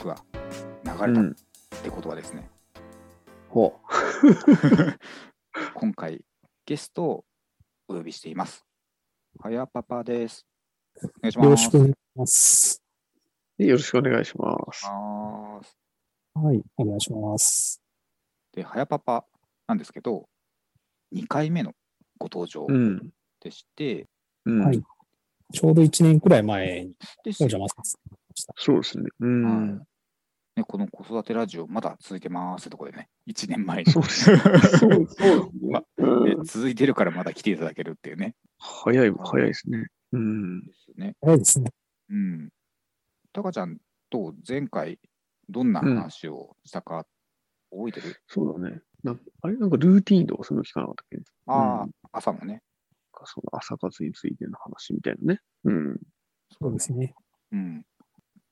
曲が流れたってことはですね、ほ 今回ゲストをお呼びしています。はやパパです。お願いします。よろしくお願いします。う。よろしくお願いします。はい、お願いします。で、はやパパなんですけど、2回目のご登場うん。でして、うん。はいちょうど1年くらい前にお邪魔させてした。そうですね。うん。はいね、この子育てラジオ、まだ続いてますってところでね、1年前に。そうですね。そうそ う続いてるからまだ来ていただけるっていうね。早い、早いですね。うん。ですよね。早いですね。うん。タカちゃんと前回、どんな話をしたか、覚えてる？そうだね。なあれなんかルーティーンとかそういうの聞かなかったっけ？ああ、うん朝のね。その朝活についての話みたいなね。うん。そうですね。うん。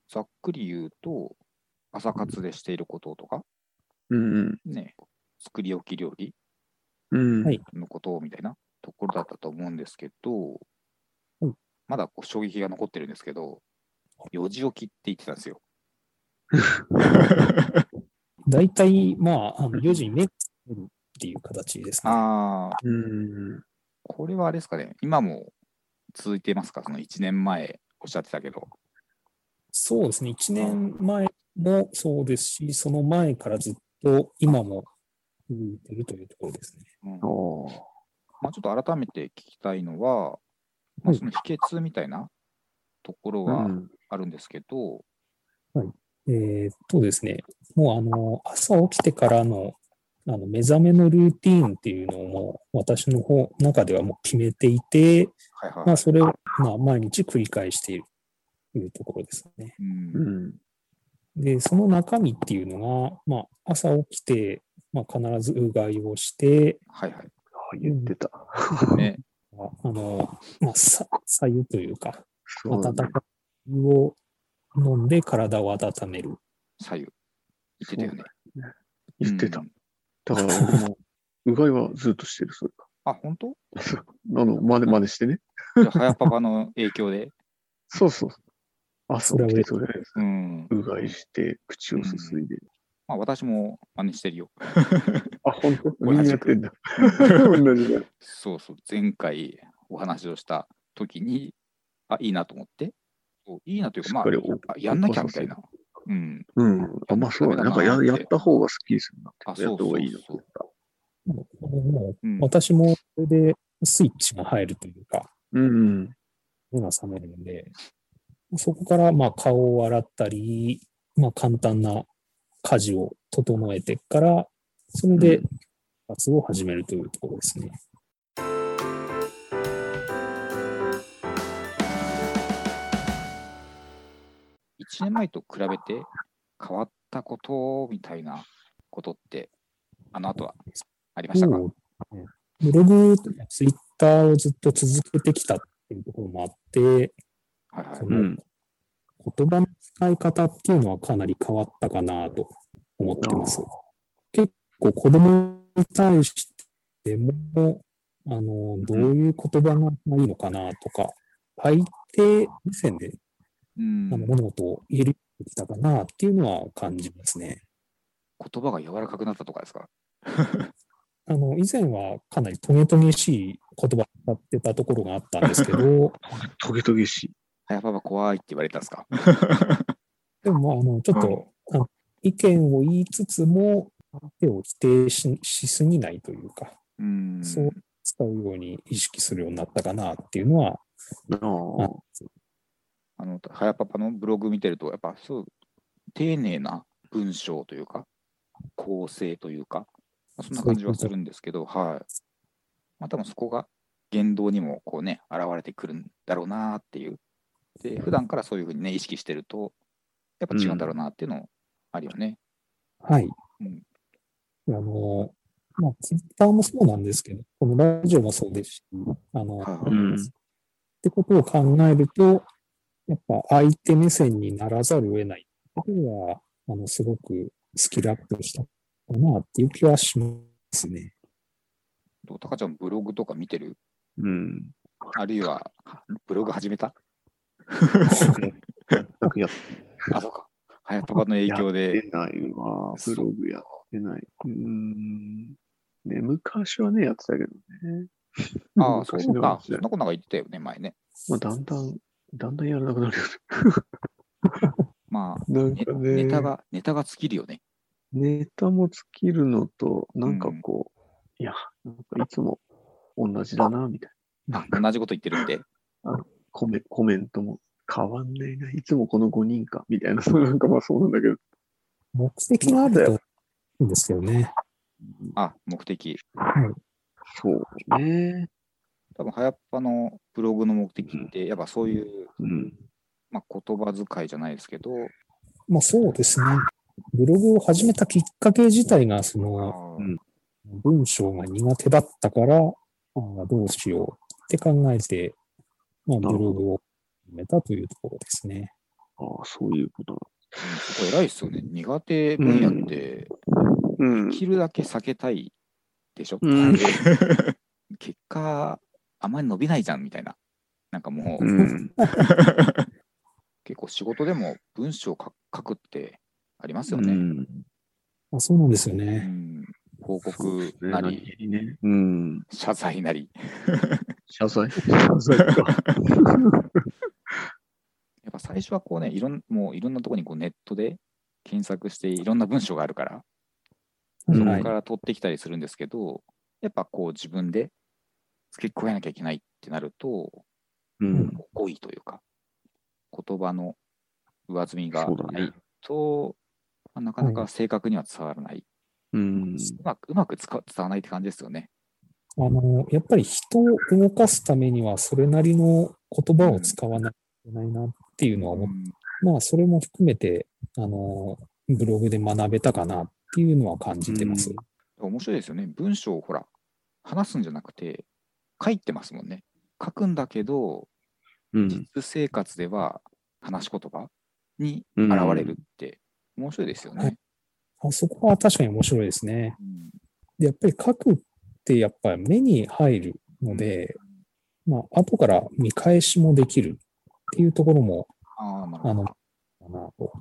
ざっくり言うと、朝活でしていることとか、うんうん。ね、作り置き料理うん。はいのことみたいなところだったと思うんですけど、うんまだこう衝撃が残ってるんですけど、4時起きって言ってたんですよ。大体、まあ、あの4時に目が覚めるっていう形ですね。ああ、うん。これはあれですかね、今も続いてますか、その1年前おっしゃってたけど。そうですね。1年前もそうですし、その前からずっと今も続いてるというところですね。うんまあ、ちょっと改めて聞きたいのは、まあ、はいその秘訣みたいなところはうん。あるんですけど、えーっとですね、もうあの、朝起きてからのあの目覚めのルーティーンっていうのをもう私の方中ではもう決めていて、はいはい。まあ、それをまあ毎日繰り返しているというところですね。うんうん。で、その中身っていうのが、まあ、朝起きて、まあ、必ずうがいをして、はいはい。あ、言ってた。ね、あの、まあ、さ、左右というか、そうだね温かい湯を飲んで体を温める。左右。言ってたよね。言ってたう。んだから僕も、うがいはずっとしてる、それあ、本当？そうあの、真似、真似してね。じゃあ、はやパパの影響で。そうそう。朝起きて、とりあえず、うん。うがいして、口をすすいで。まあ、私も真似してるよ。あ、本当？同じやってんだ？同じだ。そうそう。前回お話をした時に、あ、いいなと思って。そういいなというか、まあ、あやんなきゃみたいな。うん。うん。あ、まあそうだね。なんかややった方がスッキリするやった方がいいなと思った。私もそれでスイッチが入るというか、うん。目が覚めるので、そこからまあ顔を洗ったり、まあ簡単な家事を整えてから、それで活動を始めるというところですね。1年前と比べて変わったことみたいなことって、あの後はありましたか、ブログツイッターをずっと続けてきたっていうところもあって、はいはいそ。のうん。言葉の使い方っていうのはかなり変わったかなと思ってます。結構子供に対しても、あの、どういう言葉がいいのかなとか、相手目線でうんあの物事を言えるようになってきたかなっていうのは感じますね。言葉が柔らかくなったとかですか？あの、以前はかなりトゲトゲしい言葉を使ってたところがあったんですけど、トゲトゲしい。はやパパ怖いって言われたんですか？でもまあ、あの、ちょっと、あの意見を言いつつも、相手を否定ししすぎないというか、うん。そう使うように意識するようになったかなっていうのは、ああ。あの、はやパパのブログ見てると、やっぱそう、丁寧な文章というか、構成というか、まあそんな感じはするんですけど、はい。まあ多分そこが言動にもこうね、現れてくるんだろうなっていう。で、普段からそういうふうにね、意識してると、やっぱ違うんだろうなっていうのあるよね。はい。うん。あの、まあ、ツイッターもそうなんですけど、このラジオもそうですし、あの、うんってことを考えると、やっぱ相手目線にならざるを得ないことは、あの、すごくスキルアップしたかなっていう気はしますね。どうタカちゃんブログとか見てる？うん。あるいは、ブログ始めた？全くやっあ、そうか。はやパパの影響やでってないわ。ブログやってない。うーん。ね、昔はね、やってたけどね。ああ、そうか。そんなことなんか言ってたよね、前ね。まあ、だんだん、だんだんやらなくなるよ まあ、ね。なんねかね、ネタが、ネタが尽きるよね。ネタも尽きるのと、なんかこう、いや、なんかいつも同じだな、みたいな。あ、同じこと言ってるんで。コメコメントも変わんないな、いつもこの5人か、みたいな、そ うなんかまあそうなんだけど。目的があるといいんですけどね。あ、目的。そうね。多分、はやっぱのブログの目的って、やっぱそういう、うん。まあ、言葉遣いじゃないですけど、まあそうですね。ブログを始めたきっかけ自体が、その、うん文章が苦手だったから、あーどうしようって考えて、まあ、ブなるほどログを始めたというところですね。ああ、そういうことうんそこ偉いっすよね。苦手分野って、な。うんできるだけ避けたいでしょ、うん結果、あまり伸びないじゃんみたいな。なんかもう、うん。結構仕事でも文章を書書くってありますよね。うん。まあ、そうなんですようね。ん報告なり、ね。うん。謝罪なり。謝罪謝罪か。やっぱ最初はこうね、いろんもういろんなところにこうネットで検索していろんな文章があるから、そこから取ってきたりするんですけど、やっぱこう自分で付け加えなきゃいけないってなると、うん。語彙というか、言葉の上積みがないと、まあなかなか正確には伝わらない。うん。うまくうまく使伝わらないって感じですよね。あの、やっぱり人を動かすためには、それなりの言葉を使わないといけないなっていうのは思っうんまあ、それも含めて、あの、ブログで学べたかなっていうのは感じてます。面白いですよね。文章をほら、話すんじゃなくて、書いてますもんね。書くんだけど、うん。実生活では話し言葉にうん現れるって面白いですよね。はいあそこは確かに面白いですね。うんで、やっぱり書くってやっぱり目に入るので、まあ、後から見返しもできるっていうところも、ああ、の、かなと。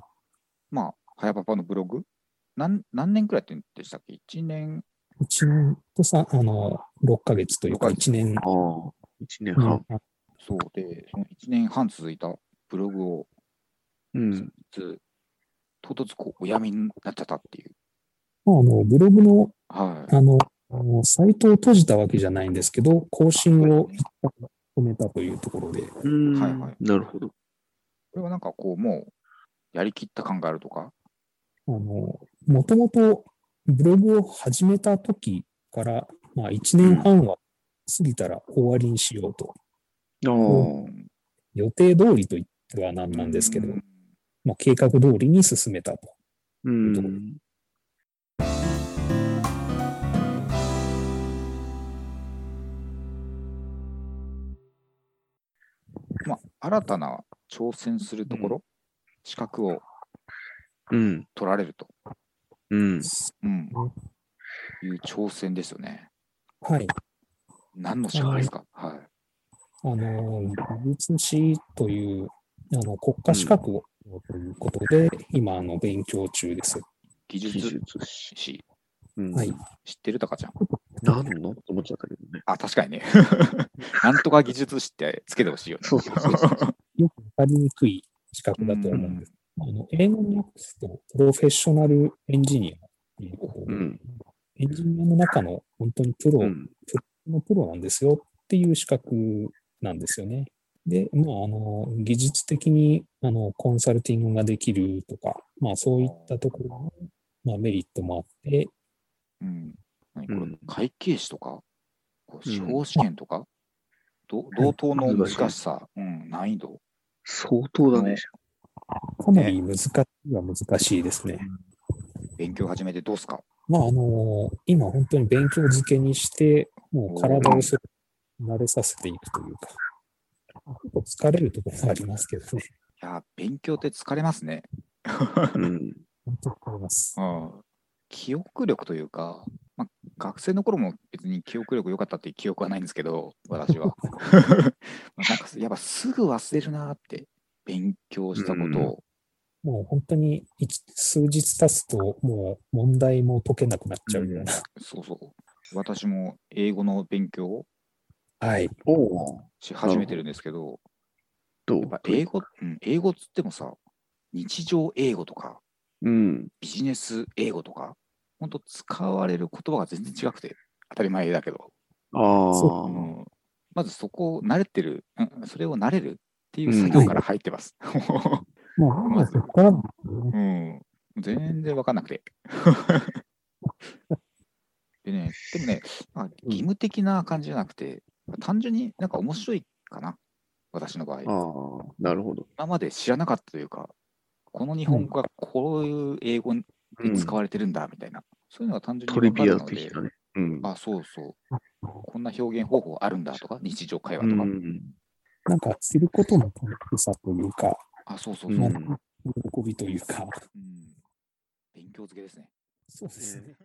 まあ、はやパパのブログ？何何年くらいやってんでしたっけ ?1 年？1年とさ、あの、6ヶ月というか6ヶ月1年ああ、一年うん半。そうで、その1年半続いたブログを、うん。つ唐突こうおやみになっちゃったっていう。まあ、あの、ブログの、はい。あのサイトを閉じたわけじゃないんですけど、更新を一旦止めたというところで、うんはいはいなるほど。これはなんかこう、もう、やりきった感があるとか？あの、もともとブログを始めた時から、まあ1年半は過ぎたら終わりにしようと。ああ、うん予定通りと言ってはなんなんですけど、うんまあ計画通りに進めたと。うん。まあ、新たな挑戦するところ、資格をうん。取られると、うん。うん、いう挑戦ですよね。はい。何の資格ですか？はい。あの、技術士という、あの、国家資格を、ということで、今、あの、勉強中です。技術士。士、うんはい。知ってるたかちゃん。何のと思っちゃったけどね。あ、確かにね。なんとか技術士ってつけてほしいよね。そうそうそうそうよくわかりにくい資格だと思うんです。あの英語に訳すと、プロフェッショナルエンジニアっていうこううん。エンジニアの中の本当にプロうん。のプロなんですよっていう資格なんですよね。で、まあ、あの、技術的に、あの、コンサルティングができるとか、まあ、そういったところの、まあ、メリットもあって、うん。何これ、うん会計士とか、こううん司法試験とか、ど同等の難しさ、うん、難易度？相当だね。かなり難しいは難しいですね。勉強始めてどうすか？まあ、あの、今本当に勉強漬けにして、もう体をそれ慣れさせていくというか、結構疲れるところがありますけどね。いや、勉強って疲れますね。うん。本当に疲れます。うん。記憶力というか、まあ、学生の頃も別に記憶力良かったっていう記憶はないんですけど、私は。まあなんかやっぱすぐ忘れるなって、勉強したことを。もう本当に一数日経つと、もう問題も解けなくなっちゃうような。そうそう。私も英語の勉強をはい。おお。し始めてるんですけど、どう？やっぱ英語、うん、英語っつってもさ、日常英語とか、うん。ビジネス英語とか、本当使われる言葉が全然違くて、当たり前だけど、ああ。そうんまずそこを慣れてる、うん、それを慣れるっていう作業から入ってます。もう、まあ、そこからなんですよね。うん、全然わかんなくて。でね、でもね、まあ、義務的な感じじゃなくて、単純になんか面白いかな、私の場合。ああ、なるほど。今まで知らなかったというか、この日本語がこういう英語で使われてるんだみたいな、そういうのが単純にトリビア的、なね。うん。あ、そうそう、こんな表現方法あるんだとか、日常会話うとか、ん。なんか、知ることの楽しさというか、あ、そうそうそう、ううんん喜びというか、勉強漬けですね。そうですね。